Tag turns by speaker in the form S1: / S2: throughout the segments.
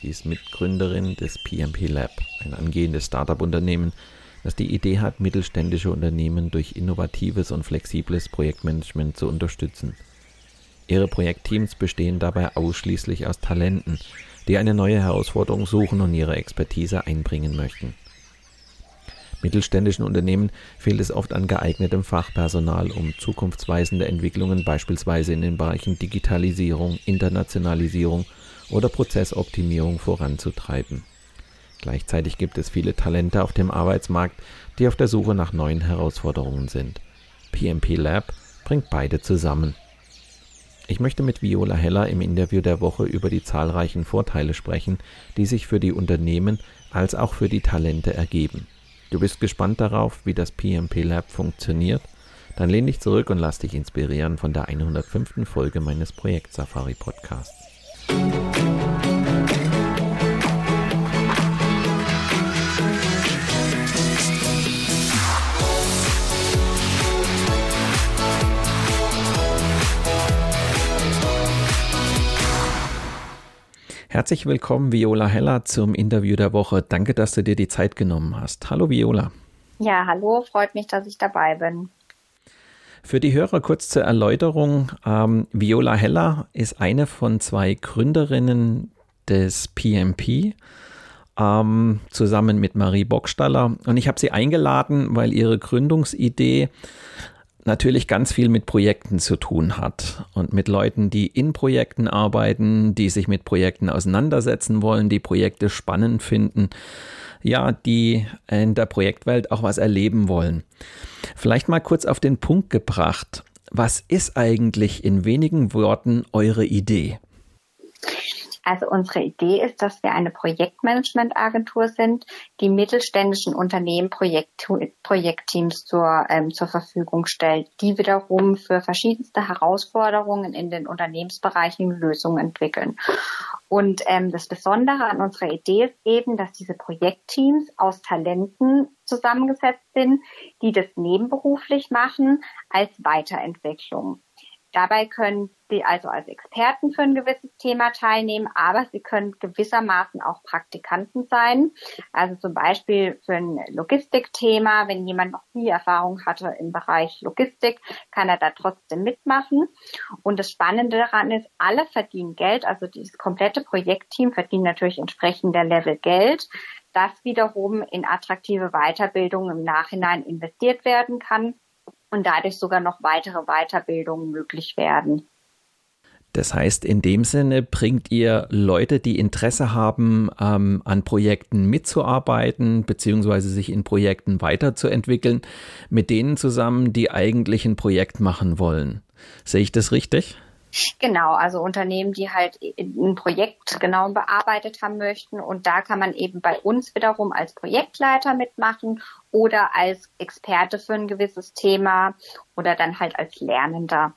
S1: Sie ist Mitgründerin des PMP Lab, ein angehendes Startup-Unternehmen, das die Idee hat, mittelständische Unternehmen durch innovatives und flexibles Projektmanagement zu unterstützen. Ihre Projektteams bestehen dabei ausschließlich aus Talenten, die eine neue Herausforderung suchen und ihre Expertise einbringen möchten. Mittelständischen Unternehmen fehlt es oft an geeignetem Fachpersonal, um zukunftsweisende Entwicklungen beispielsweise in den Bereichen Digitalisierung, Internationalisierung oder Prozessoptimierung voranzutreiben. Gleichzeitig gibt es viele Talente auf dem Arbeitsmarkt, die auf der Suche nach neuen Herausforderungen sind. PMP Lab bringt beide zusammen. Ich möchte mit Viola Heller im Interview der Woche über die zahlreichen Vorteile sprechen, die sich für die Unternehmen als auch für die Talente ergeben. Du bist gespannt darauf, wie das PMP Lab funktioniert? Dann lehn dich zurück und lass dich inspirieren von der 105. Folge meines Projekt Safari Podcasts. Herzlich willkommen, Viola Heller, zum Interview der Woche. Danke, dass du dir die Zeit genommen hast. Hallo, Viola.
S2: Ja, hallo, freut mich, dass ich dabei bin.
S1: Für die Hörer kurz zur Erläuterung. Ähm, Viola Heller ist eine von zwei Gründerinnen des PMP. Ähm, zusammen mit Marie Bockstaller. Und ich habe sie eingeladen, weil ihre Gründungsidee natürlich ganz viel mit Projekten zu tun hat und mit Leuten, die in Projekten arbeiten, die sich mit Projekten auseinandersetzen wollen, die Projekte spannend finden, ja, die in der Projektwelt auch was erleben wollen. Vielleicht mal kurz auf den Punkt gebracht. Was ist eigentlich in wenigen Worten eure Idee?
S2: Also unsere Idee ist, dass wir eine Projektmanagementagentur sind, die mittelständischen Unternehmen Projekt, Projektteams zur, ähm, zur Verfügung stellt, die wiederum für verschiedenste Herausforderungen in den Unternehmensbereichen Lösungen entwickeln. Und ähm, das Besondere an unserer Idee ist eben, dass diese Projektteams aus Talenten zusammengesetzt sind, die das nebenberuflich machen als Weiterentwicklung. Dabei können Sie also als Experten für ein gewisses Thema teilnehmen, aber Sie können gewissermaßen auch Praktikanten sein. Also zum Beispiel für ein Logistikthema, wenn jemand noch nie Erfahrung hatte im Bereich Logistik, kann er da trotzdem mitmachen. Und das Spannende daran ist, alle verdienen Geld, also dieses komplette Projektteam verdient natürlich entsprechend der Level Geld, das wiederum in attraktive Weiterbildung im Nachhinein investiert werden kann und dadurch sogar noch weitere Weiterbildungen möglich werden.
S1: Das heißt, in dem Sinne bringt ihr Leute, die Interesse haben, ähm, an Projekten mitzuarbeiten, beziehungsweise sich in Projekten weiterzuentwickeln, mit denen zusammen, die eigentlich ein Projekt machen wollen. Sehe ich das richtig?
S2: Genau, also Unternehmen, die halt ein Projekt genau bearbeitet haben möchten. Und da kann man eben bei uns wiederum als Projektleiter mitmachen oder als Experte für ein gewisses Thema oder dann halt als Lernender.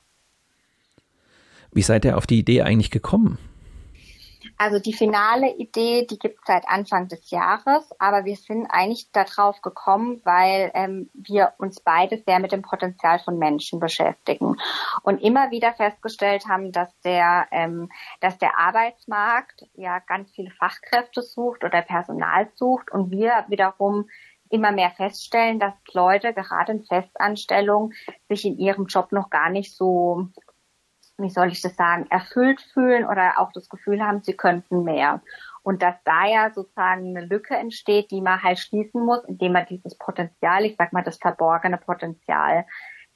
S1: Wie seid ihr auf die Idee eigentlich gekommen?
S2: Also die finale Idee, die gibt es seit Anfang des Jahres, aber wir sind eigentlich darauf gekommen, weil ähm, wir uns beide sehr mit dem Potenzial von Menschen beschäftigen und immer wieder festgestellt haben, dass der, ähm, dass der Arbeitsmarkt ja ganz viele Fachkräfte sucht oder Personal sucht und wir wiederum immer mehr feststellen, dass Leute gerade in Festanstellung sich in ihrem Job noch gar nicht so wie soll ich das sagen, erfüllt fühlen oder auch das Gefühl haben, sie könnten mehr. Und dass da ja sozusagen eine Lücke entsteht, die man halt schließen muss, indem man dieses Potenzial, ich sag mal das verborgene Potenzial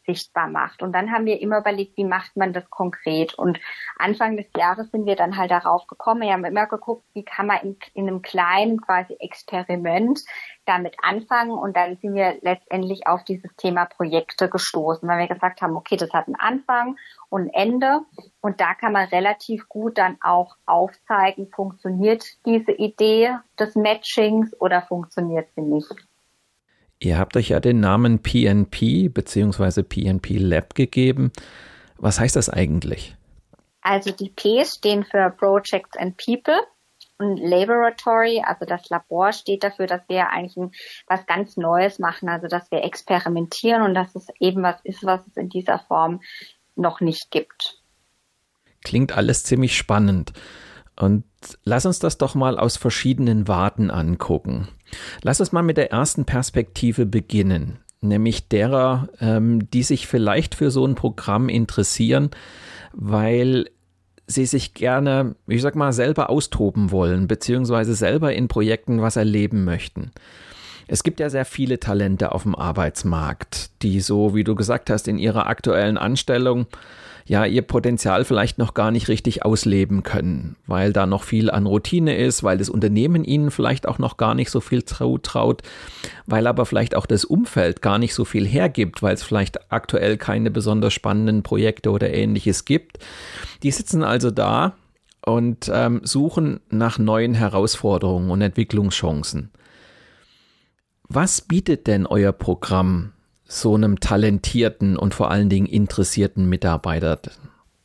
S2: sichtbar macht. Und dann haben wir immer überlegt, wie macht man das konkret? Und Anfang des Jahres sind wir dann halt darauf gekommen. Wir haben immer geguckt, wie kann man in, in einem kleinen quasi Experiment damit anfangen. Und dann sind wir letztendlich auf dieses Thema Projekte gestoßen, weil wir gesagt haben, okay, das hat einen Anfang und ein Ende. Und da kann man relativ gut dann auch aufzeigen, funktioniert diese Idee des Matchings oder funktioniert sie nicht.
S1: Ihr habt euch ja den Namen PNP bzw. PNP Lab gegeben. Was heißt das eigentlich?
S2: Also die P stehen für Projects and People und Laboratory, also das Labor steht dafür, dass wir eigentlich ein, was ganz Neues machen, also dass wir experimentieren und dass es eben was ist, was es in dieser Form noch nicht gibt.
S1: Klingt alles ziemlich spannend. Und lass uns das doch mal aus verschiedenen Warten angucken. Lass uns mal mit der ersten Perspektive beginnen, nämlich derer, ähm, die sich vielleicht für so ein Programm interessieren, weil sie sich gerne, ich sag mal, selber austoben wollen, beziehungsweise selber in Projekten was erleben möchten. Es gibt ja sehr viele Talente auf dem Arbeitsmarkt, die so, wie du gesagt hast, in ihrer aktuellen Anstellung ja ihr Potenzial vielleicht noch gar nicht richtig ausleben können, weil da noch viel an Routine ist, weil das Unternehmen ihnen vielleicht auch noch gar nicht so viel traut, weil aber vielleicht auch das Umfeld gar nicht so viel hergibt, weil es vielleicht aktuell keine besonders spannenden Projekte oder ähnliches gibt. Die sitzen also da und ähm, suchen nach neuen Herausforderungen und Entwicklungschancen. Was bietet denn euer Programm so einem talentierten und vor allen Dingen interessierten Mitarbeiter?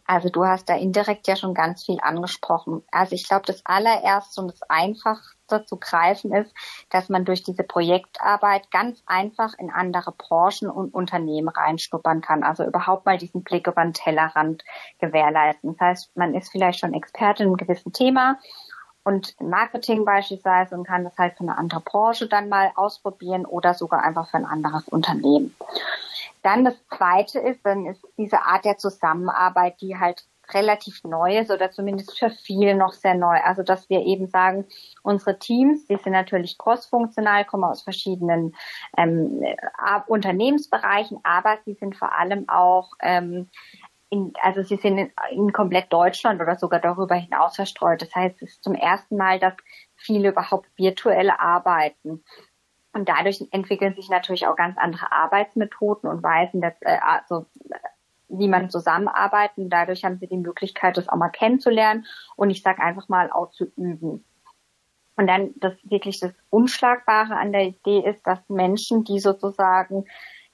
S2: Also du hast da indirekt ja schon ganz viel angesprochen. Also ich glaube, das allererste und das einfachste zu greifen ist, dass man durch diese Projektarbeit ganz einfach in andere Branchen und Unternehmen reinschnuppern kann. Also überhaupt mal diesen Blick über den Tellerrand gewährleisten. Das heißt, man ist vielleicht schon Experte in einem gewissen Thema und Marketing beispielsweise und kann das halt für eine andere Branche dann mal ausprobieren oder sogar einfach für ein anderes Unternehmen. Dann das zweite ist, dann ist diese Art der Zusammenarbeit, die halt relativ neu ist oder zumindest für viele noch sehr neu. Also dass wir eben sagen, unsere Teams, die sind natürlich crossfunktional, kommen aus verschiedenen ähm, Unternehmensbereichen, aber sie sind vor allem auch ähm, in, also sie sind in, in komplett Deutschland oder sogar darüber hinaus verstreut. Das heißt, es ist zum ersten Mal, dass viele überhaupt virtuell arbeiten. Und dadurch entwickeln sich natürlich auch ganz andere Arbeitsmethoden und Weisen, dass, äh, also, wie man zusammenarbeiten. Dadurch haben sie die Möglichkeit, das auch mal kennenzulernen und ich sage einfach mal auch zu üben. Und dann das wirklich das Unschlagbare an der Idee ist, dass Menschen, die sozusagen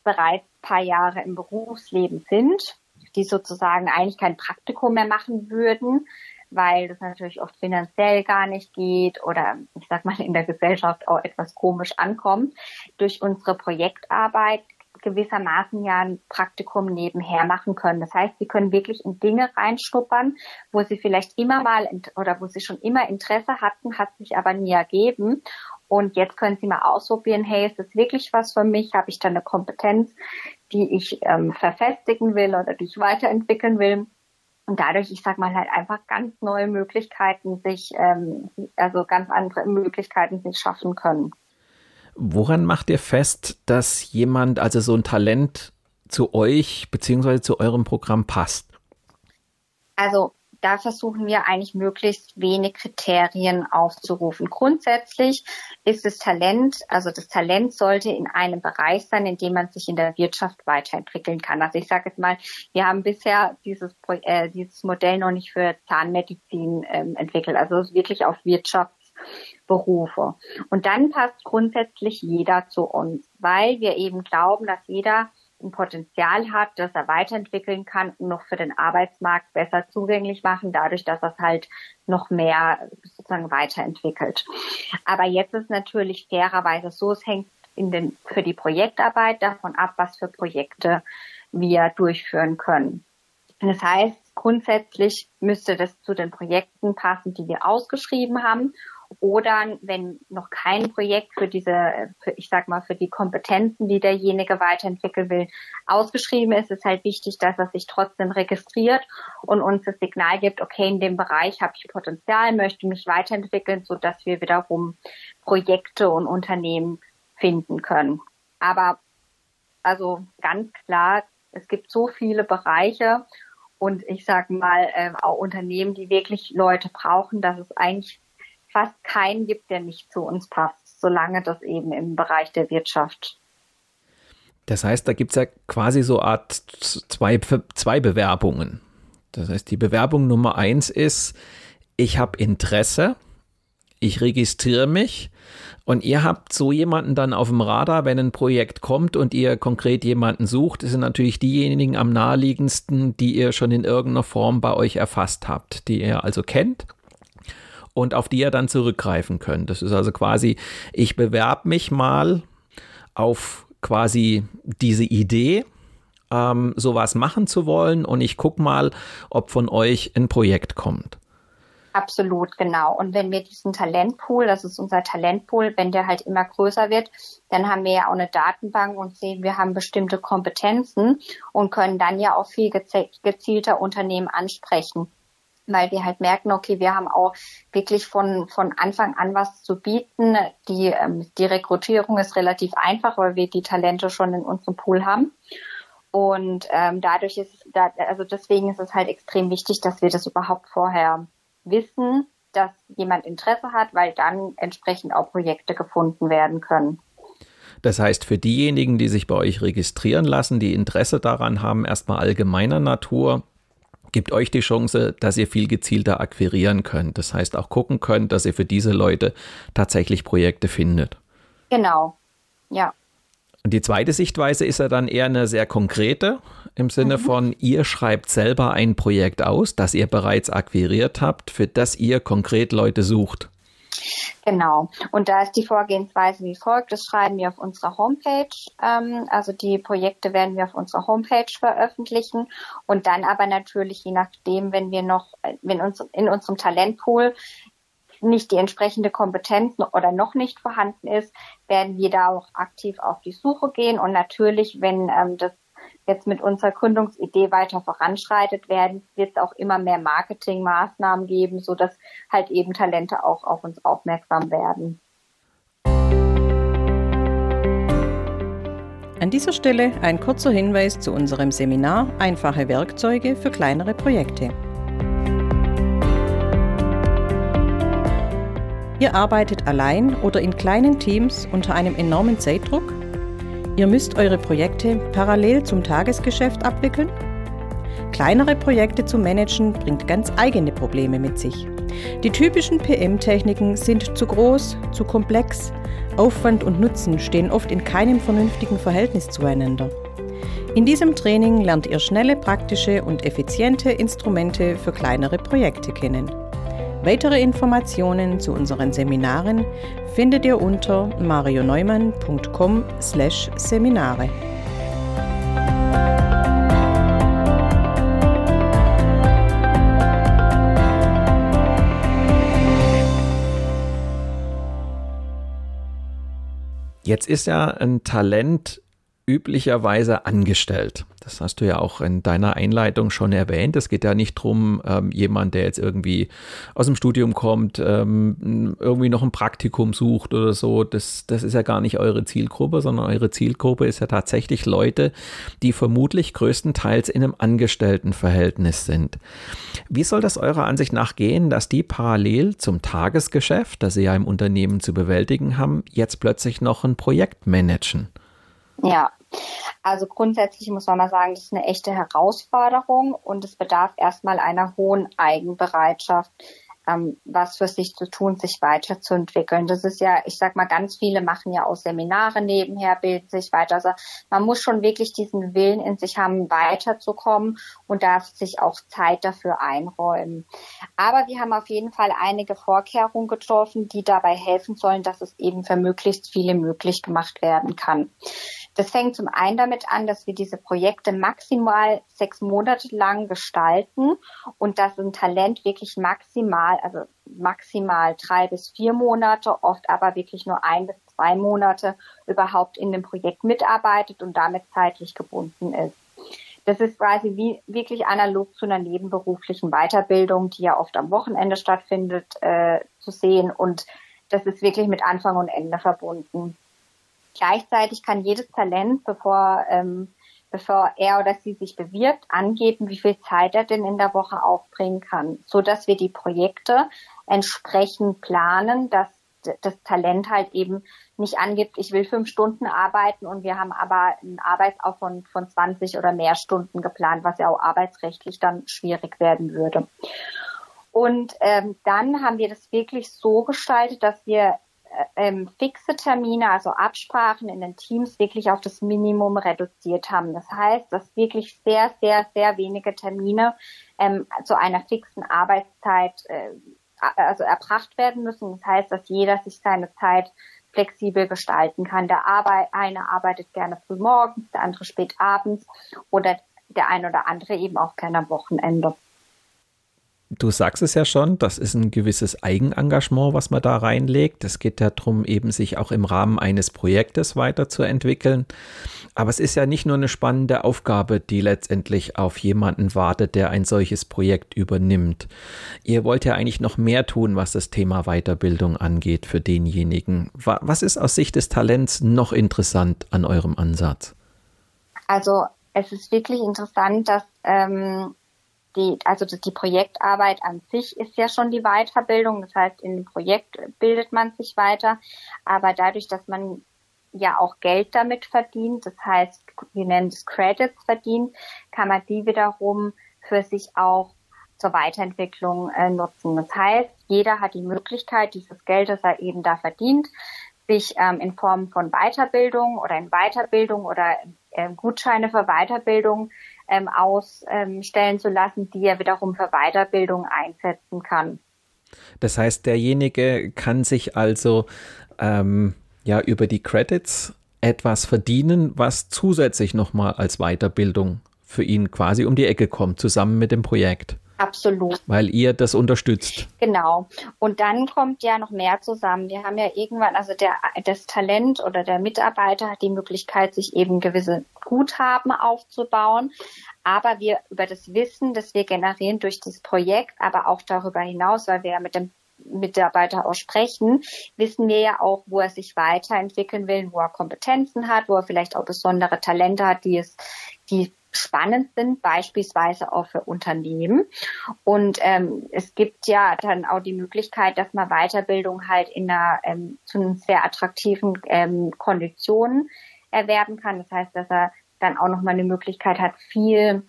S2: bereits paar Jahre im Berufsleben sind, die sozusagen eigentlich kein Praktikum mehr machen würden, weil das natürlich oft finanziell gar nicht geht oder ich sag mal in der Gesellschaft auch etwas komisch ankommt, durch unsere Projektarbeit gewissermaßen ja ein Praktikum nebenher machen können. Das heißt, sie können wirklich in Dinge reinschnuppern, wo sie vielleicht immer mal oder wo sie schon immer Interesse hatten, hat sich aber nie ergeben. Und jetzt können Sie mal ausprobieren, hey, ist das wirklich was für mich? Habe ich da eine Kompetenz, die ich ähm, verfestigen will oder die ich weiterentwickeln will? Und dadurch, ich sag mal halt einfach ganz neue Möglichkeiten sich, ähm, also ganz andere Möglichkeiten sich schaffen können.
S1: Woran macht ihr fest, dass jemand, also so ein Talent zu euch beziehungsweise zu eurem Programm passt?
S2: Also da versuchen wir eigentlich möglichst wenig Kriterien aufzurufen. Grundsätzlich ist das Talent, also das Talent sollte in einem Bereich sein, in dem man sich in der Wirtschaft weiterentwickeln kann. Also ich sage jetzt mal, wir haben bisher dieses, äh, dieses Modell noch nicht für Zahnmedizin ähm, entwickelt, also wirklich auf Wirtschaftsberufe. Und dann passt grundsätzlich jeder zu uns, weil wir eben glauben, dass jeder ein Potenzial hat, das er weiterentwickeln kann und noch für den Arbeitsmarkt besser zugänglich machen, dadurch, dass er es halt noch mehr sozusagen weiterentwickelt. Aber jetzt ist natürlich fairerweise so, es hängt in den, für die Projektarbeit davon ab, was für Projekte wir durchführen können. Das heißt, grundsätzlich müsste das zu den Projekten passen, die wir ausgeschrieben haben Oder wenn noch kein Projekt für diese, für, ich sag mal, für die Kompetenzen, die derjenige weiterentwickeln will, ausgeschrieben ist, ist halt wichtig, dass er sich trotzdem registriert und uns das Signal gibt, okay, in dem Bereich habe ich Potenzial, möchte mich weiterentwickeln, so dass wir wiederum Projekte und Unternehmen finden können. Aber also ganz klar, es gibt so viele Bereiche und ich sage mal äh, auch Unternehmen, die wirklich Leute brauchen, dass es eigentlich fast keinen gibt, der nicht zu uns passt, solange das eben im Bereich der Wirtschaft.
S1: Das heißt, da gibt es ja quasi so Art zwei, zwei Bewerbungen. Das heißt, die Bewerbung Nummer eins ist, ich habe Interesse, ich registriere mich und ihr habt so jemanden dann auf dem Radar, wenn ein Projekt kommt und ihr konkret jemanden sucht, sind natürlich diejenigen am naheliegendsten, die ihr schon in irgendeiner Form bei euch erfasst habt, die ihr also kennt und auf die ihr dann zurückgreifen könnt. Das ist also quasi, ich bewerbe mich mal auf quasi diese Idee, ähm, sowas machen zu wollen und ich gucke mal, ob von euch ein Projekt kommt.
S2: Absolut, genau. Und wenn wir diesen Talentpool, das ist unser Talentpool, wenn der halt immer größer wird, dann haben wir ja auch eine Datenbank und sehen, wir haben bestimmte Kompetenzen und können dann ja auch viel gezielter Unternehmen ansprechen weil wir halt merken, okay, wir haben auch wirklich von, von Anfang an was zu bieten. Die, ähm, die Rekrutierung ist relativ einfach, weil wir die Talente schon in unserem Pool haben. Und ähm, dadurch ist, da, also deswegen ist es halt extrem wichtig, dass wir das überhaupt vorher wissen, dass jemand Interesse hat, weil dann entsprechend auch Projekte gefunden werden können.
S1: Das heißt, für diejenigen, die sich bei euch registrieren lassen, die Interesse daran haben, erstmal allgemeiner Natur, gibt euch die Chance, dass ihr viel gezielter akquirieren könnt. Das heißt auch gucken könnt, dass ihr für diese Leute tatsächlich Projekte findet.
S2: Genau, ja.
S1: Und die zweite Sichtweise ist ja dann eher eine sehr konkrete, im Sinne mhm. von, ihr schreibt selber ein Projekt aus, das ihr bereits akquiriert habt, für das ihr konkret Leute sucht.
S2: Genau. Und da ist die Vorgehensweise wie folgt. Das schreiben wir auf unserer Homepage. Ähm, also die Projekte werden wir auf unserer Homepage veröffentlichen. Und dann aber natürlich, je nachdem, wenn wir noch, wenn uns in unserem Talentpool nicht die entsprechende Kompetenz oder noch nicht vorhanden ist, werden wir da auch aktiv auf die Suche gehen. Und natürlich, wenn ähm, das jetzt mit unserer Gründungsidee weiter voranschreitet werden, wird es auch immer mehr Marketingmaßnahmen geben, so dass halt eben Talente auch auf uns aufmerksam werden.
S3: An dieser Stelle ein kurzer Hinweis zu unserem Seminar Einfache Werkzeuge für kleinere Projekte. Ihr arbeitet allein oder in kleinen Teams unter einem enormen Zeitdruck Ihr müsst eure Projekte parallel zum Tagesgeschäft abwickeln? Kleinere Projekte zu managen bringt ganz eigene Probleme mit sich. Die typischen PM-Techniken sind zu groß, zu komplex, Aufwand und Nutzen stehen oft in keinem vernünftigen Verhältnis zueinander. In diesem Training lernt ihr schnelle, praktische und effiziente Instrumente für kleinere Projekte kennen. Weitere Informationen zu unseren Seminaren findet ihr unter marioneumann.com/seminare.
S1: Jetzt ist ja ein Talent üblicherweise angestellt. Das hast du ja auch in deiner Einleitung schon erwähnt. Es geht ja nicht darum, ähm, jemand, der jetzt irgendwie aus dem Studium kommt, ähm, irgendwie noch ein Praktikum sucht oder so. Das, das ist ja gar nicht eure Zielgruppe, sondern eure Zielgruppe ist ja tatsächlich Leute, die vermutlich größtenteils in einem Angestelltenverhältnis sind. Wie soll das eurer Ansicht nach gehen, dass die parallel zum Tagesgeschäft, das sie ja im Unternehmen zu bewältigen haben, jetzt plötzlich noch ein Projekt managen?
S2: Ja, also grundsätzlich muss man mal sagen, das ist eine echte Herausforderung und es bedarf erstmal einer hohen Eigenbereitschaft, ähm, was für sich zu tun, sich weiterzuentwickeln. Das ist ja, ich sag mal, ganz viele machen ja auch Seminare nebenher, bilden sich weiter. Also man muss schon wirklich diesen Willen in sich haben, weiterzukommen und darf sich auch Zeit dafür einräumen. Aber wir haben auf jeden Fall einige Vorkehrungen getroffen, die dabei helfen sollen, dass es eben für möglichst viele möglich gemacht werden kann. Das fängt zum einen damit an, dass wir diese Projekte maximal sechs Monate lang gestalten und dass ein Talent wirklich maximal mal, also maximal drei bis vier Monate, oft aber wirklich nur ein bis zwei Monate überhaupt in dem Projekt mitarbeitet und damit zeitlich gebunden ist. Das ist quasi wie wirklich analog zu einer nebenberuflichen Weiterbildung, die ja oft am Wochenende stattfindet, äh, zu sehen. Und das ist wirklich mit Anfang und Ende verbunden. Gleichzeitig kann jedes Talent, bevor, ähm, bevor er oder sie sich bewirbt, angeben, wie viel Zeit er denn in der Woche aufbringen kann, so dass wir die Projekte entsprechend planen, dass das Talent halt eben nicht angibt, ich will fünf Stunden arbeiten und wir haben aber einen Arbeitsaufwand von 20 oder mehr Stunden geplant, was ja auch arbeitsrechtlich dann schwierig werden würde. Und ähm, dann haben wir das wirklich so gestaltet, dass wir ähm, fixe Termine, also Absprachen in den Teams wirklich auf das Minimum reduziert haben. Das heißt, dass wirklich sehr, sehr, sehr wenige Termine ähm, zu einer fixen Arbeitszeit äh, also erbracht werden müssen. Das heißt, dass jeder sich seine Zeit flexibel gestalten kann. Der Arbeit, eine arbeitet gerne früh morgens, der andere spät abends oder der eine oder andere eben auch gerne am Wochenende.
S1: Du sagst es ja schon, das ist ein gewisses Eigenengagement, was man da reinlegt. Es geht ja darum, eben sich auch im Rahmen eines Projektes weiterzuentwickeln. Aber es ist ja nicht nur eine spannende Aufgabe, die letztendlich auf jemanden wartet, der ein solches Projekt übernimmt. Ihr wollt ja eigentlich noch mehr tun, was das Thema Weiterbildung angeht für denjenigen. Was ist aus Sicht des Talents noch interessant an eurem Ansatz?
S2: Also es ist wirklich interessant, dass ähm, die, also die Projektarbeit an sich ist ja schon die Weiterbildung. Das heißt, in dem Projekt bildet man sich weiter. Aber dadurch, dass man ja auch Geld damit verdient, das heißt, wir nennen es Credits verdient, kann man die wiederum für sich auch zur Weiterentwicklung äh, nutzen. Das heißt, jeder hat die Möglichkeit, dieses Geld, das er eben da verdient, sich ähm, in Form von Weiterbildung oder in Weiterbildung oder äh, Gutscheine für Weiterbildung ähm, ausstellen zu lassen, die er wiederum für Weiterbildung einsetzen kann.
S1: Das heißt, derjenige kann sich also ähm, ja über die Credits etwas verdienen, was zusätzlich nochmal als Weiterbildung für ihn quasi um die Ecke kommt, zusammen mit dem Projekt.
S2: Absolut.
S1: Weil ihr das unterstützt.
S2: Genau. Und dann kommt ja noch mehr zusammen. Wir haben ja irgendwann, also der, das Talent oder der Mitarbeiter hat die Möglichkeit, sich eben gewisse Guthaben aufzubauen. Aber wir über das Wissen, das wir generieren durch das Projekt, aber auch darüber hinaus, weil wir ja mit dem Mitarbeiter auch sprechen, wissen wir ja auch, wo er sich weiterentwickeln will, wo er Kompetenzen hat, wo er vielleicht auch besondere Talente hat, die es, die spannend sind, beispielsweise auch für Unternehmen. Und ähm, es gibt ja dann auch die Möglichkeit, dass man Weiterbildung halt in einer ähm, zu einem sehr attraktiven ähm, Konditionen erwerben kann. Das heißt, dass er dann auch nochmal eine Möglichkeit hat, viel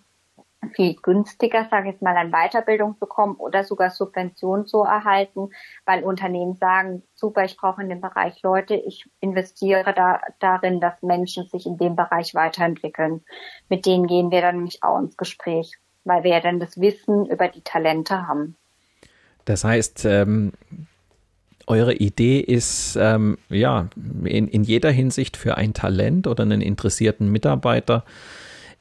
S2: viel günstiger, sage ich jetzt mal, an Weiterbildung bekommen oder sogar Subventionen zu erhalten, weil Unternehmen sagen, super, ich brauche in dem Bereich Leute, ich investiere da, darin, dass Menschen sich in dem Bereich weiterentwickeln. Mit denen gehen wir dann nämlich auch ins Gespräch, weil wir ja dann das Wissen über die Talente haben.
S1: Das heißt, ähm, eure Idee ist ähm, ja in, in jeder Hinsicht für ein Talent oder einen interessierten Mitarbeiter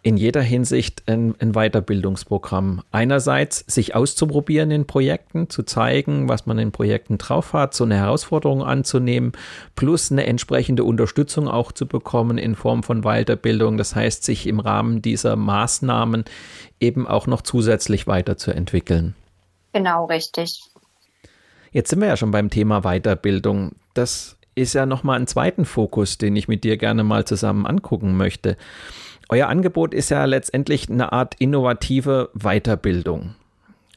S1: in jeder Hinsicht ein, ein, Weiterbildungsprogramm. Einerseits sich auszuprobieren in Projekten, zu zeigen, was man in Projekten drauf hat, so eine Herausforderung anzunehmen, plus eine entsprechende Unterstützung auch zu bekommen in Form von Weiterbildung. Das heißt, sich im Rahmen dieser Maßnahmen eben auch noch zusätzlich weiterzuentwickeln.
S2: Genau, richtig.
S1: Jetzt sind wir ja schon beim Thema Weiterbildung. Das ist ja nochmal ein zweiten Fokus, den ich mit dir gerne mal zusammen angucken möchte. Euer Angebot ist ja letztendlich eine Art innovative Weiterbildung.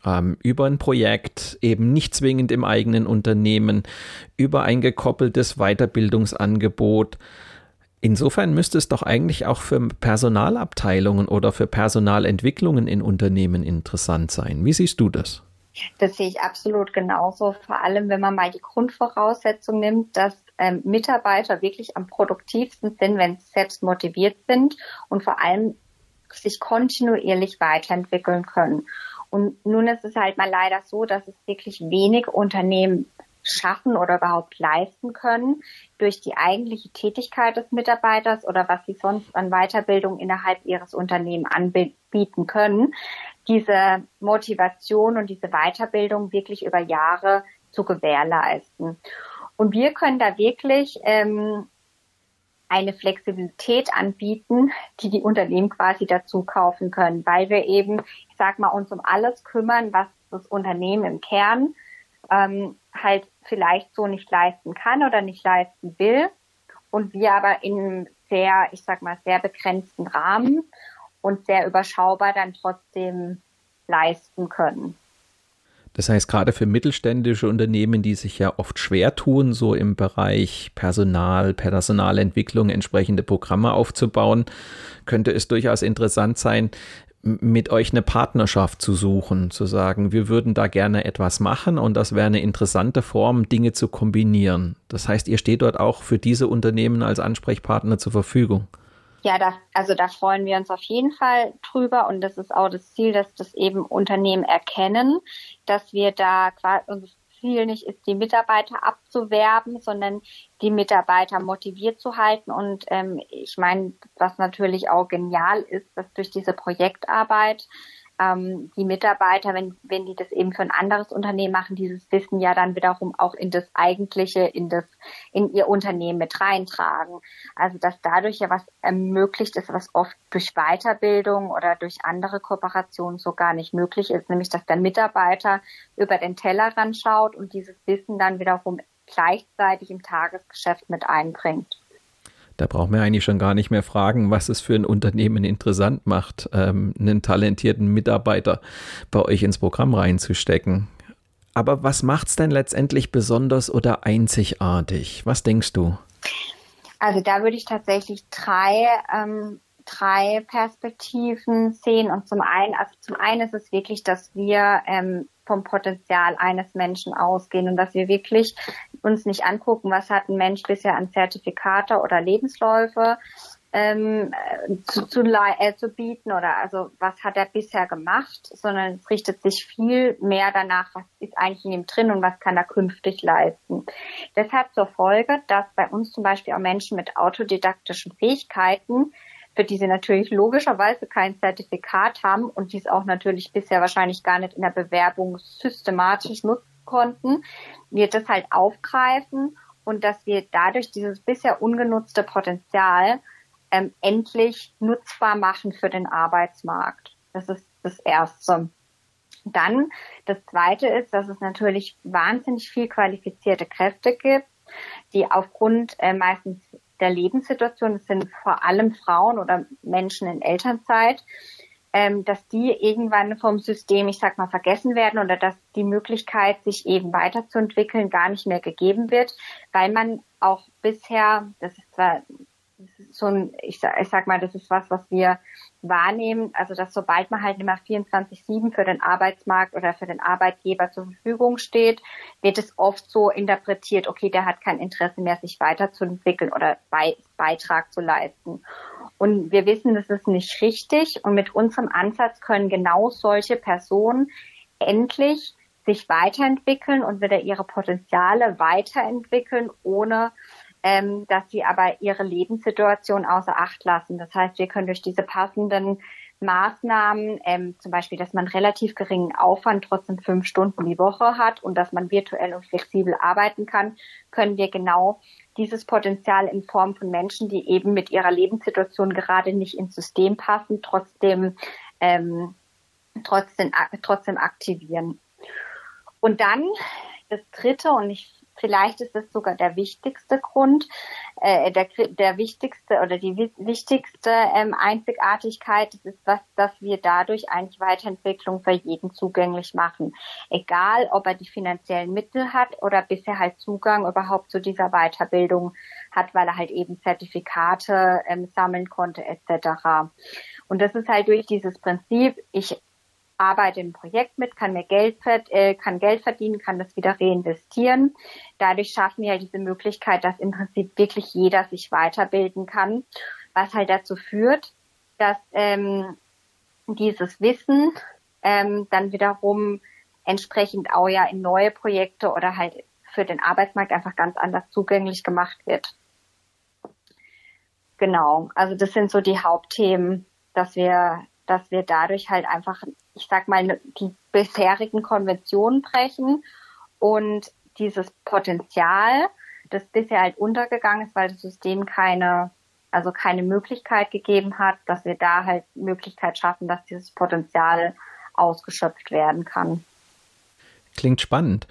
S1: Ähm, über ein Projekt, eben nicht zwingend im eigenen Unternehmen, über ein gekoppeltes Weiterbildungsangebot. Insofern müsste es doch eigentlich auch für Personalabteilungen oder für Personalentwicklungen in Unternehmen interessant sein. Wie siehst du das?
S2: Das sehe ich absolut genauso. Vor allem, wenn man mal die Grundvoraussetzung nimmt, dass ähm, Mitarbeiter wirklich am produktivsten sind, wenn sie selbst motiviert sind und vor allem sich kontinuierlich weiterentwickeln können. Und nun ist es halt mal leider so, dass es wirklich wenig Unternehmen schaffen oder überhaupt leisten können durch die eigentliche Tätigkeit des Mitarbeiters oder was sie sonst an Weiterbildung innerhalb ihres Unternehmens anbieten können, diese Motivation und diese Weiterbildung wirklich über Jahre zu gewährleisten. Und wir können da wirklich ähm, eine Flexibilität anbieten, die die Unternehmen quasi dazu kaufen können, weil wir eben, ich sag mal, uns um alles kümmern, was das Unternehmen im Kern ähm, halt vielleicht so nicht leisten kann oder nicht leisten will und wir aber in sehr, ich sag mal, sehr begrenzten Rahmen und sehr überschaubar dann trotzdem leisten können.
S1: Das heißt, gerade für mittelständische Unternehmen, die sich ja oft schwer tun, so im Bereich Personal, Personalentwicklung entsprechende Programme aufzubauen, könnte es durchaus interessant sein, mit euch eine Partnerschaft zu suchen, zu sagen, wir würden da gerne etwas machen und das wäre eine interessante Form, Dinge zu kombinieren. Das heißt, ihr steht dort auch für diese Unternehmen als Ansprechpartner zur Verfügung.
S2: Ja, da, also da freuen wir uns auf jeden Fall drüber und das ist auch das Ziel, dass das eben Unternehmen erkennen, dass wir da quasi, unser Ziel nicht ist, die Mitarbeiter abzuwerben, sondern die Mitarbeiter motiviert zu halten. Und ähm, ich meine, was natürlich auch genial ist, dass durch diese Projektarbeit ähm, die Mitarbeiter, wenn, wenn die das eben für ein anderes Unternehmen machen, dieses Wissen ja dann wiederum auch in das eigentliche, in das, in ihr Unternehmen mit reintragen. Also dass dadurch ja was ermöglicht ist, was oft durch Weiterbildung oder durch andere Kooperationen so gar nicht möglich ist, nämlich dass der Mitarbeiter über den Tellerrand schaut und dieses Wissen dann wiederum gleichzeitig im Tagesgeschäft mit einbringt.
S1: Da braucht man eigentlich schon gar nicht mehr fragen, was es für ein Unternehmen interessant macht, ähm, einen talentierten Mitarbeiter bei euch ins Programm reinzustecken. Aber was macht es denn letztendlich besonders oder einzigartig? Was denkst du?
S2: Also da würde ich tatsächlich drei, ähm, drei Perspektiven sehen. Und zum einen, also zum einen ist es wirklich, dass wir ähm, vom Potenzial eines Menschen ausgehen und dass wir wirklich uns nicht angucken, was hat ein Mensch bisher an Zertifikate oder Lebensläufe ähm, zu, zu, äh, zu bieten oder also was hat er bisher gemacht, sondern es richtet sich viel mehr danach, was ist eigentlich in ihm drin und was kann er künftig leisten. Das hat zur Folge, dass bei uns zum Beispiel auch Menschen mit autodidaktischen Fähigkeiten für die sie natürlich logischerweise kein Zertifikat haben und dies auch natürlich bisher wahrscheinlich gar nicht in der Bewerbung systematisch nutzen konnten, wir das halt aufgreifen und dass wir dadurch dieses bisher ungenutzte Potenzial ähm, endlich nutzbar machen für den Arbeitsmarkt. Das ist das Erste. Dann das Zweite ist, dass es natürlich wahnsinnig viel qualifizierte Kräfte gibt, die aufgrund äh, meistens der Lebenssituation, das sind vor allem Frauen oder Menschen in Elternzeit, ähm, dass die irgendwann vom System, ich sag mal, vergessen werden oder dass die Möglichkeit, sich eben weiterzuentwickeln, gar nicht mehr gegeben wird, weil man auch bisher, das ist zwar das ist so ein, ich sag, ich sag mal, das ist was, was wir wahrnehmen, also dass sobald man halt immer 24-7 für den Arbeitsmarkt oder für den Arbeitgeber zur Verfügung steht, wird es oft so interpretiert, okay, der hat kein Interesse mehr, sich weiterzuentwickeln oder Be Beitrag zu leisten. Und wir wissen, das ist nicht richtig und mit unserem Ansatz können genau solche Personen endlich sich weiterentwickeln und wieder ihre Potenziale weiterentwickeln, ohne ähm, dass sie aber ihre Lebenssituation außer Acht lassen. Das heißt, wir können durch diese passenden Maßnahmen, ähm, zum Beispiel, dass man relativ geringen Aufwand trotzdem fünf Stunden die Woche hat und dass man virtuell und flexibel arbeiten kann, können wir genau dieses Potenzial in Form von Menschen, die eben mit ihrer Lebenssituation gerade nicht ins System passen, trotzdem ähm, trotzdem trotzdem aktivieren. Und dann das Dritte und ich Vielleicht ist es sogar der wichtigste Grund, äh, der, der wichtigste oder die wichtigste ähm, Einzigartigkeit. Das ist was, dass wir dadurch eigentlich Weiterentwicklung für jeden zugänglich machen. Egal, ob er die finanziellen Mittel hat oder bisher halt Zugang überhaupt zu dieser Weiterbildung hat, weil er halt eben Zertifikate ähm, sammeln konnte etc. Und das ist halt durch dieses Prinzip, ich arbeite im Projekt mit, kann mir Geld, äh, kann Geld verdienen, kann das wieder reinvestieren. Dadurch schaffen wir halt diese Möglichkeit, dass im Prinzip wirklich jeder sich weiterbilden kann, was halt dazu führt, dass ähm, dieses Wissen ähm, dann wiederum entsprechend auch ja in neue Projekte oder halt für den Arbeitsmarkt einfach ganz anders zugänglich gemacht wird. Genau, also das sind so die Hauptthemen, dass wir, dass wir dadurch halt einfach, ich sag mal, die bisherigen Konventionen brechen und dieses Potenzial, das bisher halt untergegangen ist, weil das System keine, also keine Möglichkeit gegeben hat, dass wir da halt Möglichkeit schaffen, dass dieses Potenzial ausgeschöpft werden kann.
S1: Klingt spannend.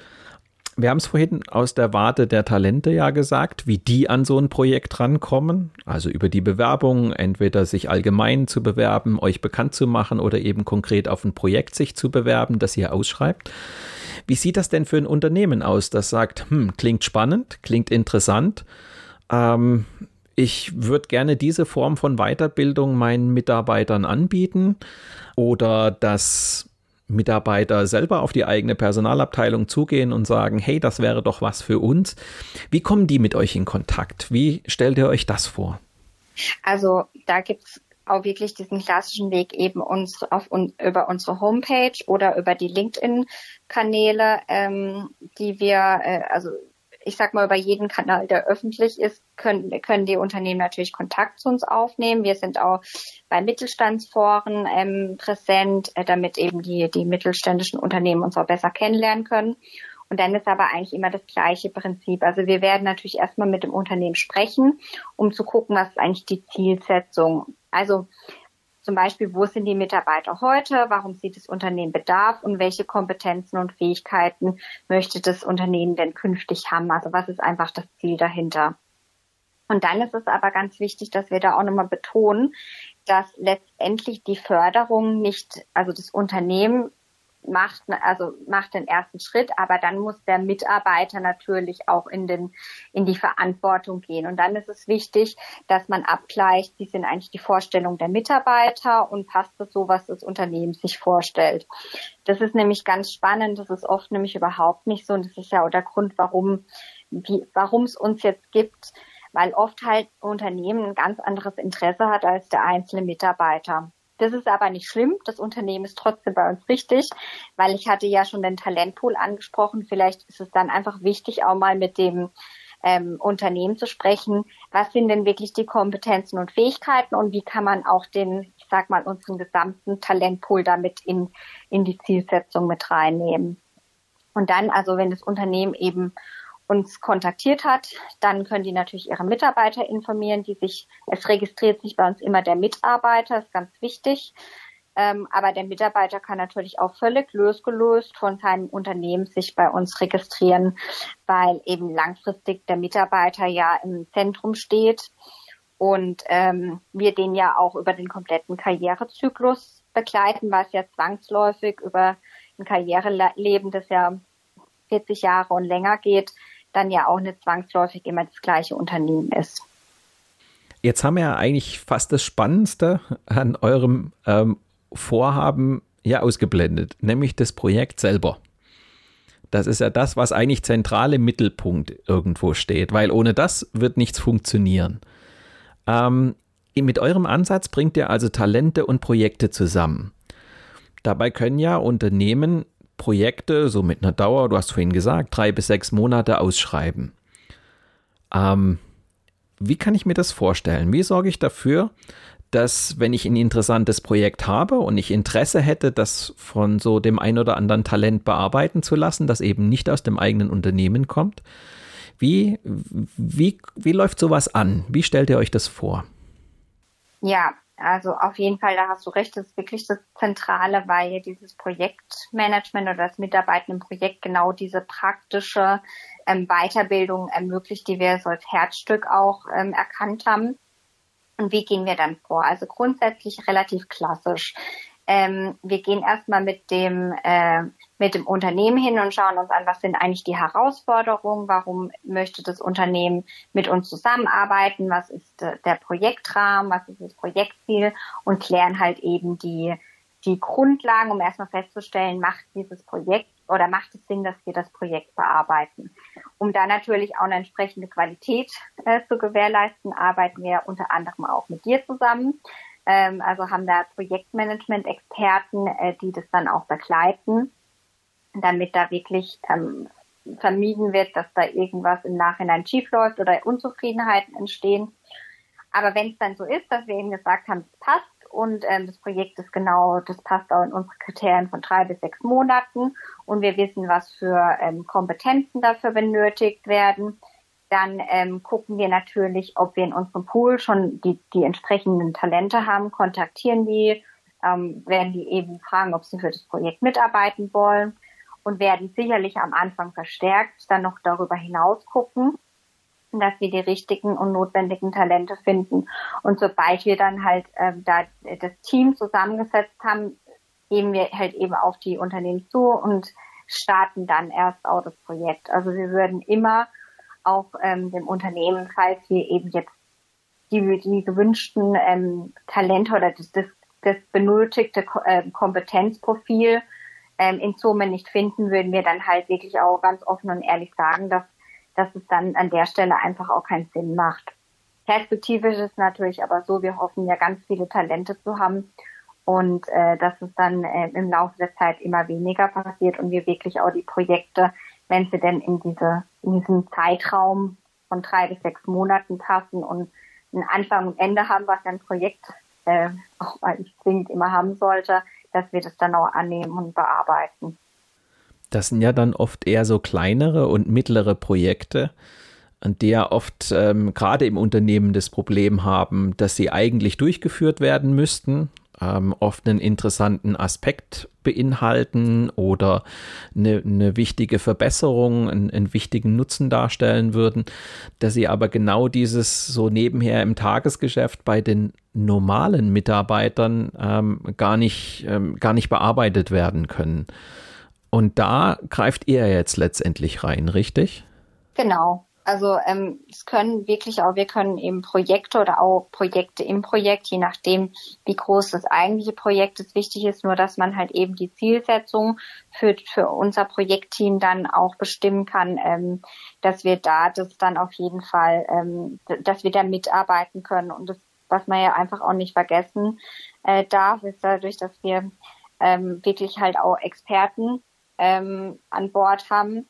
S1: Wir haben es vorhin aus der Warte der Talente ja gesagt, wie die an so ein Projekt rankommen. Also über die Bewerbung, entweder sich allgemein zu bewerben, euch bekannt zu machen oder eben konkret auf ein Projekt sich zu bewerben, das ihr ausschreibt. Wie sieht das denn für ein Unternehmen aus, das sagt, hm, klingt spannend, klingt interessant. Ähm, ich würde gerne diese Form von Weiterbildung meinen Mitarbeitern anbieten oder das Mitarbeiter selber auf die eigene Personalabteilung zugehen und sagen, hey, das wäre doch was für uns. Wie kommen die mit euch in Kontakt? Wie stellt ihr euch das vor?
S2: Also da gibt's auch wirklich diesen klassischen Weg eben uns auf un, über unsere Homepage oder über die LinkedIn-Kanäle, ähm, die wir, äh, also ich sag mal, über jeden Kanal, der öffentlich ist, können, können die Unternehmen natürlich Kontakt zu uns aufnehmen. Wir sind auch bei Mittelstandsforen ähm, präsent, äh, damit eben die, die mittelständischen Unternehmen uns auch besser kennenlernen können. Und dann ist aber eigentlich immer das gleiche Prinzip. Also wir werden natürlich erstmal mit dem Unternehmen sprechen, um zu gucken, was ist eigentlich die Zielsetzung. Also zum Beispiel, wo sind die Mitarbeiter heute? Warum sieht das Unternehmen Bedarf? Und welche Kompetenzen und Fähigkeiten möchte das Unternehmen denn künftig haben? Also was ist einfach das Ziel dahinter? Und dann ist es aber ganz wichtig, dass wir da auch nochmal betonen, dass letztendlich die Förderung nicht, also das Unternehmen macht, also macht den ersten Schritt, aber dann muss der Mitarbeiter natürlich auch in den, in die Verantwortung gehen. Und dann ist es wichtig, dass man abgleicht, wie sind eigentlich die Vorstellungen der Mitarbeiter und passt das so, was das Unternehmen sich vorstellt. Das ist nämlich ganz spannend. Das ist oft nämlich überhaupt nicht so. Und das ist ja auch der Grund, warum, wie, warum es uns jetzt gibt, weil oft halt Unternehmen ein ganz anderes Interesse hat als der einzelne Mitarbeiter. Das ist aber nicht schlimm. Das Unternehmen ist trotzdem bei uns richtig, weil ich hatte ja schon den Talentpool angesprochen. Vielleicht ist es dann einfach wichtig, auch mal mit dem ähm, Unternehmen zu sprechen. Was sind denn wirklich die Kompetenzen und Fähigkeiten und wie kann man auch den, ich sag mal, unseren gesamten Talentpool damit in, in die Zielsetzung mit reinnehmen? Und dann, also wenn das Unternehmen eben uns kontaktiert hat, dann können die natürlich ihre Mitarbeiter informieren, die sich, es registriert sich bei uns immer der Mitarbeiter, ist ganz wichtig. Ähm, aber der Mitarbeiter kann natürlich auch völlig losgelöst von seinem Unternehmen sich bei uns registrieren, weil eben langfristig der Mitarbeiter ja im Zentrum steht und ähm, wir den ja auch über den kompletten Karrierezyklus begleiten, was ja zwangsläufig über ein Karriereleben, das ja 40 Jahre und länger geht, dann ja auch nicht zwangsläufig immer das gleiche Unternehmen ist.
S1: Jetzt haben wir ja eigentlich fast das Spannendste an eurem ähm, Vorhaben ja ausgeblendet, nämlich das Projekt selber. Das ist ja das, was eigentlich zentral im Mittelpunkt irgendwo steht, weil ohne das wird nichts funktionieren. Ähm, mit eurem Ansatz bringt ihr also Talente und Projekte zusammen. Dabei können ja Unternehmen Projekte, so mit einer Dauer, du hast vorhin gesagt, drei bis sechs Monate ausschreiben. Ähm, wie kann ich mir das vorstellen? Wie sorge ich dafür, dass wenn ich ein interessantes Projekt habe und ich Interesse hätte, das von so dem ein oder anderen Talent bearbeiten zu lassen, das eben nicht aus dem eigenen Unternehmen kommt, wie, wie, wie läuft sowas an? Wie stellt ihr euch das vor?
S2: Ja, also auf jeden Fall, da hast du recht, das ist wirklich das Zentrale, weil dieses Projektmanagement oder das Mitarbeiten im Projekt genau diese praktische ähm, Weiterbildung ermöglicht, die wir als Herzstück auch ähm, erkannt haben. Und wie gehen wir dann vor? Also grundsätzlich relativ klassisch. Ähm, wir gehen erstmal mit dem äh, mit dem Unternehmen hin und schauen uns an, was sind eigentlich die Herausforderungen, warum möchte das Unternehmen mit uns zusammenarbeiten, was ist äh, der Projektrahmen, was ist das Projektziel und klären halt eben die die Grundlagen, um erstmal festzustellen, macht dieses Projekt oder macht es Sinn, dass wir das Projekt bearbeiten. Um da natürlich auch eine entsprechende Qualität äh, zu gewährleisten, arbeiten wir unter anderem auch mit dir zusammen. Ähm, also haben da Projektmanagement-Experten, äh, die das dann auch begleiten, damit da wirklich ähm, vermieden wird, dass da irgendwas im Nachhinein schiefläuft oder Unzufriedenheiten entstehen. Aber wenn es dann so ist, dass wir eben gesagt haben, es passt und ähm, das Projekt ist genau, das passt auch in unsere Kriterien von drei bis sechs Monaten und wir wissen, was für ähm, Kompetenzen dafür benötigt werden, dann ähm, gucken wir natürlich, ob wir in unserem Pool schon die, die entsprechenden Talente haben, kontaktieren die, ähm, werden die eben fragen, ob sie für das Projekt mitarbeiten wollen und werden sicherlich am Anfang verstärkt dann noch darüber hinaus gucken, dass wir die richtigen und notwendigen Talente finden. Und sobald wir dann halt ähm, da das Team zusammengesetzt haben, gehen wir halt eben auf die Unternehmen zu und starten dann erst auch das Projekt. Also wir würden immer auch ähm, dem Unternehmen, falls wir eben jetzt die, die gewünschten ähm, Talente oder das, das, das benötigte äh, Kompetenzprofil ähm, in Summe nicht finden, würden wir dann halt wirklich auch ganz offen und ehrlich sagen, dass, dass es dann an der Stelle einfach auch keinen Sinn macht. Perspektivisch ist es natürlich aber so, wir hoffen ja ganz viele Talente zu haben und äh, dass es dann äh, im Laufe der Zeit immer weniger passiert und wir wirklich auch die Projekte, wenn sie denn in diese in diesem Zeitraum von drei bis sechs Monaten passen und einen Anfang und Ende haben, was ein Projekt äh, auch nicht zwingend immer haben sollte, dass wir das dann auch annehmen und bearbeiten.
S1: Das sind ja dann oft eher so kleinere und mittlere Projekte, an der oft ähm, gerade im Unternehmen das Problem haben, dass sie eigentlich durchgeführt werden müssten, ähm, oft einen interessanten Aspekt beinhalten oder eine, eine wichtige Verbesserung, einen, einen, wichtigen Nutzen darstellen würden, dass sie aber genau dieses so nebenher im Tagesgeschäft bei den normalen Mitarbeitern ähm, gar, nicht, ähm, gar nicht bearbeitet werden können. Und da greift ihr jetzt letztendlich rein, richtig?
S2: Genau. Also ähm, es können wirklich auch, wir können eben Projekte oder auch Projekte im Projekt, je nachdem, wie groß das eigentliche Projekt ist, wichtig ist, nur dass man halt eben die Zielsetzung für, für unser Projektteam dann auch bestimmen kann, ähm, dass wir da das dann auf jeden Fall, ähm, dass wir da mitarbeiten können. Und das, was man ja einfach auch nicht vergessen äh, darf, ist dadurch, dass wir ähm, wirklich halt auch Experten ähm, an Bord haben,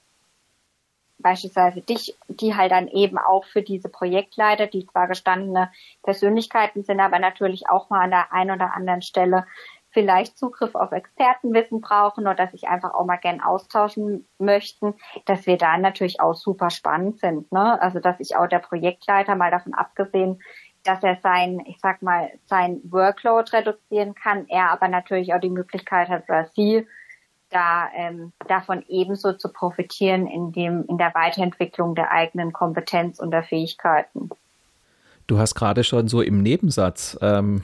S2: beispielsweise dich, die halt dann eben auch für diese Projektleiter, die zwar gestandene Persönlichkeiten sind, aber natürlich auch mal an der einen oder anderen Stelle vielleicht Zugriff auf Expertenwissen brauchen oder sich einfach auch mal gern austauschen möchten, dass wir da natürlich auch super spannend sind. Ne? Also dass sich auch der Projektleiter mal davon abgesehen, dass er sein, ich sag mal, sein Workload reduzieren kann, er aber natürlich auch die Möglichkeit hat, oder sie da ähm, davon ebenso zu profitieren in dem in der Weiterentwicklung der eigenen Kompetenz und der Fähigkeiten.
S1: Du hast gerade schon so im Nebensatz ähm,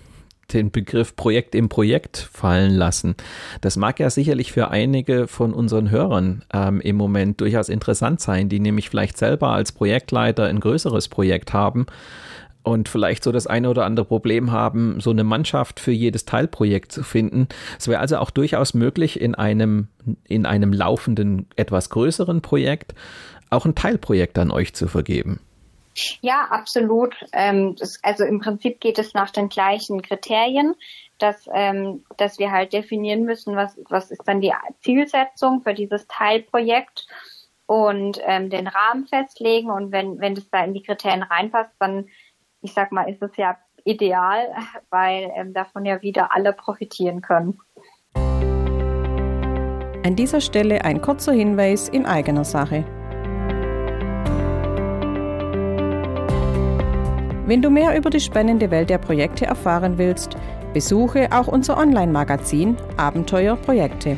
S1: den Begriff Projekt im Projekt fallen lassen. Das mag ja sicherlich für einige von unseren Hörern ähm, im Moment durchaus interessant sein, die nämlich vielleicht selber als Projektleiter ein größeres Projekt haben und vielleicht so das eine oder andere Problem haben, so eine Mannschaft für jedes Teilprojekt zu finden. Es wäre also auch durchaus möglich, in einem, in einem laufenden, etwas größeren Projekt auch ein Teilprojekt an euch zu vergeben.
S2: Ja, absolut. Ähm, das, also im Prinzip geht es nach den gleichen Kriterien, dass, ähm, dass wir halt definieren müssen, was, was ist dann die Zielsetzung für dieses Teilprojekt und ähm, den Rahmen festlegen. Und wenn, wenn das da in die Kriterien reinpasst, dann ich sag mal, ist es ja ideal, weil ähm, davon ja wieder alle profitieren können.
S3: An dieser Stelle ein kurzer Hinweis in eigener Sache. Wenn du mehr über die spannende Welt der Projekte erfahren willst, besuche auch unser Online-Magazin Abenteuer Projekte.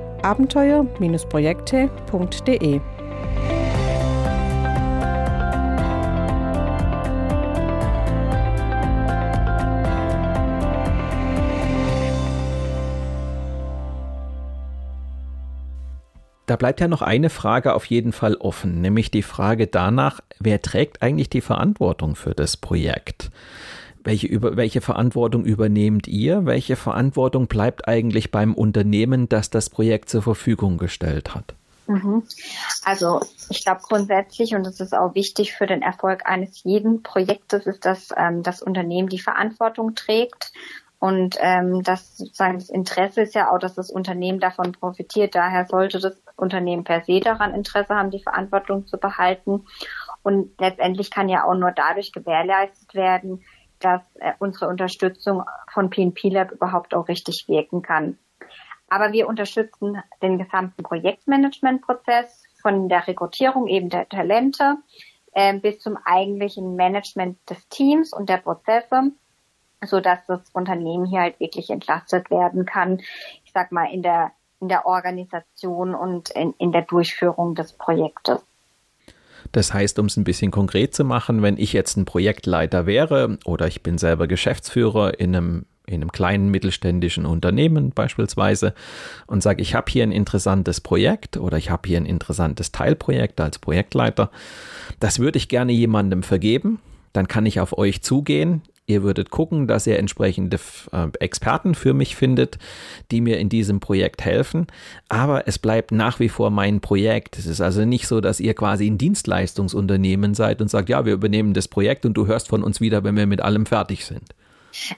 S3: abenteuer-projekte.de.
S1: Da bleibt ja noch eine Frage auf jeden Fall offen, nämlich die Frage danach, wer trägt eigentlich die Verantwortung für das Projekt? Welche, welche Verantwortung übernehmt ihr? Welche Verantwortung bleibt eigentlich beim Unternehmen, das das Projekt zur Verfügung gestellt hat?
S2: Mhm. Also ich glaube grundsätzlich, und das ist auch wichtig für den Erfolg eines jeden Projektes, ist, dass ähm, das Unternehmen die Verantwortung trägt. Und ähm, das sozusagen das Interesse ist ja auch, dass das Unternehmen davon profitiert. Daher sollte das Unternehmen per se daran Interesse haben, die Verantwortung zu behalten. Und letztendlich kann ja auch nur dadurch gewährleistet werden, dass äh, unsere Unterstützung von PNP Lab überhaupt auch richtig wirken kann. Aber wir unterstützen den gesamten Projektmanagementprozess von der Rekrutierung eben der Talente äh, bis zum eigentlichen Management des Teams und der Prozesse, so dass das Unternehmen hier halt wirklich entlastet werden kann. Ich sag mal in der in der Organisation und in, in der Durchführung des Projektes.
S1: Das heißt, um es ein bisschen konkret zu machen, wenn ich jetzt ein Projektleiter wäre oder ich bin selber Geschäftsführer in einem in einem kleinen mittelständischen Unternehmen beispielsweise und sage, ich habe hier ein interessantes Projekt oder ich habe hier ein interessantes Teilprojekt als Projektleiter, das würde ich gerne jemandem vergeben, dann kann ich auf euch zugehen. Ihr würdet gucken, dass ihr entsprechende äh, Experten für mich findet, die mir in diesem Projekt helfen. Aber es bleibt nach wie vor mein Projekt. Es ist also nicht so, dass ihr quasi ein Dienstleistungsunternehmen seid und sagt, ja, wir übernehmen das Projekt und du hörst von uns wieder, wenn wir mit allem fertig sind.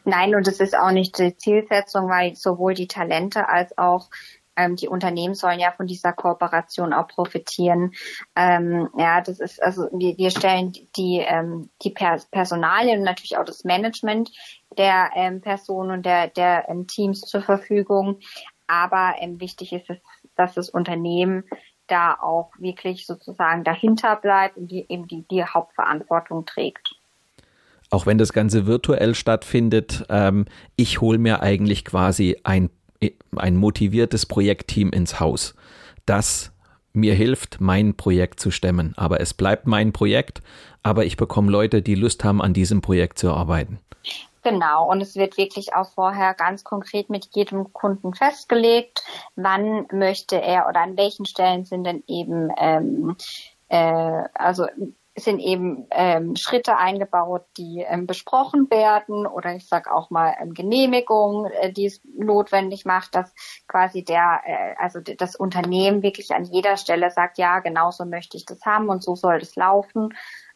S2: Nein, und es ist auch nicht die Zielsetzung, weil sowohl die Talente als auch ähm, die Unternehmen sollen ja von dieser Kooperation auch profitieren. Ähm, ja, das ist also wir, wir stellen die ähm, die Pers Personalien und natürlich auch das Management der ähm, Personen und der der ähm, Teams zur Verfügung. Aber ähm, wichtig ist es, dass das Unternehmen da auch wirklich sozusagen dahinter bleibt und die eben die, die Hauptverantwortung trägt
S1: auch wenn das Ganze virtuell stattfindet, ähm, ich hole mir eigentlich quasi ein, ein motiviertes Projektteam ins Haus, das mir hilft, mein Projekt zu stemmen. Aber es bleibt mein Projekt, aber ich bekomme Leute, die Lust haben, an diesem Projekt zu arbeiten.
S2: Genau, und es wird wirklich auch vorher ganz konkret mit jedem Kunden festgelegt, wann möchte er oder an welchen Stellen sind denn eben ähm, äh, also sind eben ähm, Schritte eingebaut, die ähm, besprochen werden oder ich sage auch mal ähm, Genehmigung, äh, die es notwendig macht, dass quasi der, äh, also das Unternehmen wirklich an jeder Stelle sagt, ja, genau so möchte ich das haben und so soll das laufen,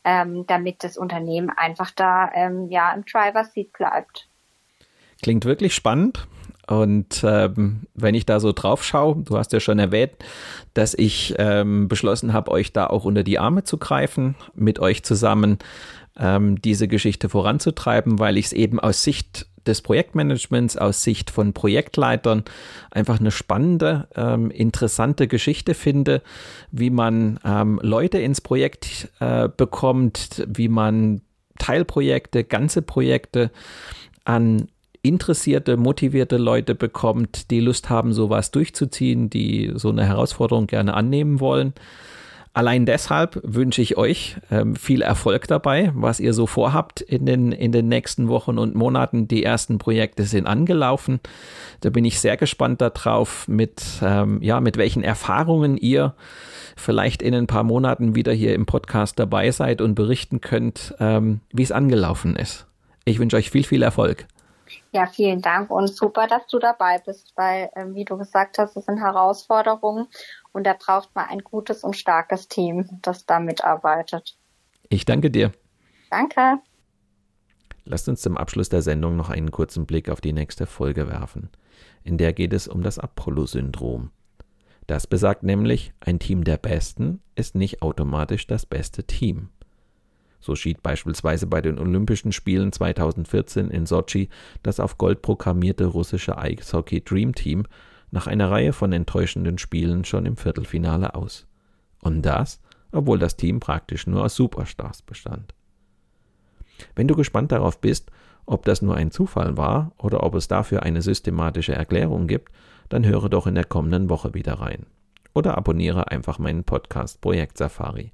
S2: ähm, damit das Unternehmen einfach da ähm, ja im Driver Seat bleibt.
S1: Klingt wirklich spannend. Und ähm, wenn ich da so drauf schaue, du hast ja schon erwähnt, dass ich ähm, beschlossen habe, euch da auch unter die Arme zu greifen, mit euch zusammen ähm, diese Geschichte voranzutreiben, weil ich es eben aus Sicht des Projektmanagements, aus Sicht von Projektleitern einfach eine spannende, ähm, interessante Geschichte finde, wie man ähm, Leute ins Projekt äh, bekommt, wie man Teilprojekte, ganze Projekte an interessierte, motivierte Leute bekommt, die Lust haben, sowas durchzuziehen, die so eine Herausforderung gerne annehmen wollen. Allein deshalb wünsche ich euch ähm, viel Erfolg dabei, was ihr so vorhabt in den, in den nächsten Wochen und Monaten. Die ersten Projekte sind angelaufen. Da bin ich sehr gespannt darauf, mit, ähm, ja, mit welchen Erfahrungen ihr vielleicht in ein paar Monaten wieder hier im Podcast dabei seid und berichten könnt, ähm, wie es angelaufen ist. Ich wünsche euch viel, viel Erfolg.
S2: Ja, vielen Dank und super, dass du dabei bist, weil, ähm, wie du gesagt hast, es sind Herausforderungen und da braucht man ein gutes und starkes Team, das da mitarbeitet.
S1: Ich danke dir.
S2: Danke.
S1: Lasst uns zum Abschluss der Sendung noch einen kurzen Blick auf die nächste Folge werfen. In der geht es um das Apollo-Syndrom. Das besagt nämlich, ein Team der Besten ist nicht automatisch das beste Team. So schied beispielsweise bei den Olympischen Spielen 2014 in Sochi das auf Gold programmierte russische Eishockey Dream Team nach einer Reihe von enttäuschenden Spielen schon im Viertelfinale aus. Und das, obwohl das Team praktisch nur aus Superstars bestand. Wenn du gespannt darauf bist, ob das nur ein Zufall war oder ob es dafür eine systematische Erklärung gibt, dann höre doch in der kommenden Woche wieder rein. Oder abonniere einfach meinen Podcast Projekt Safari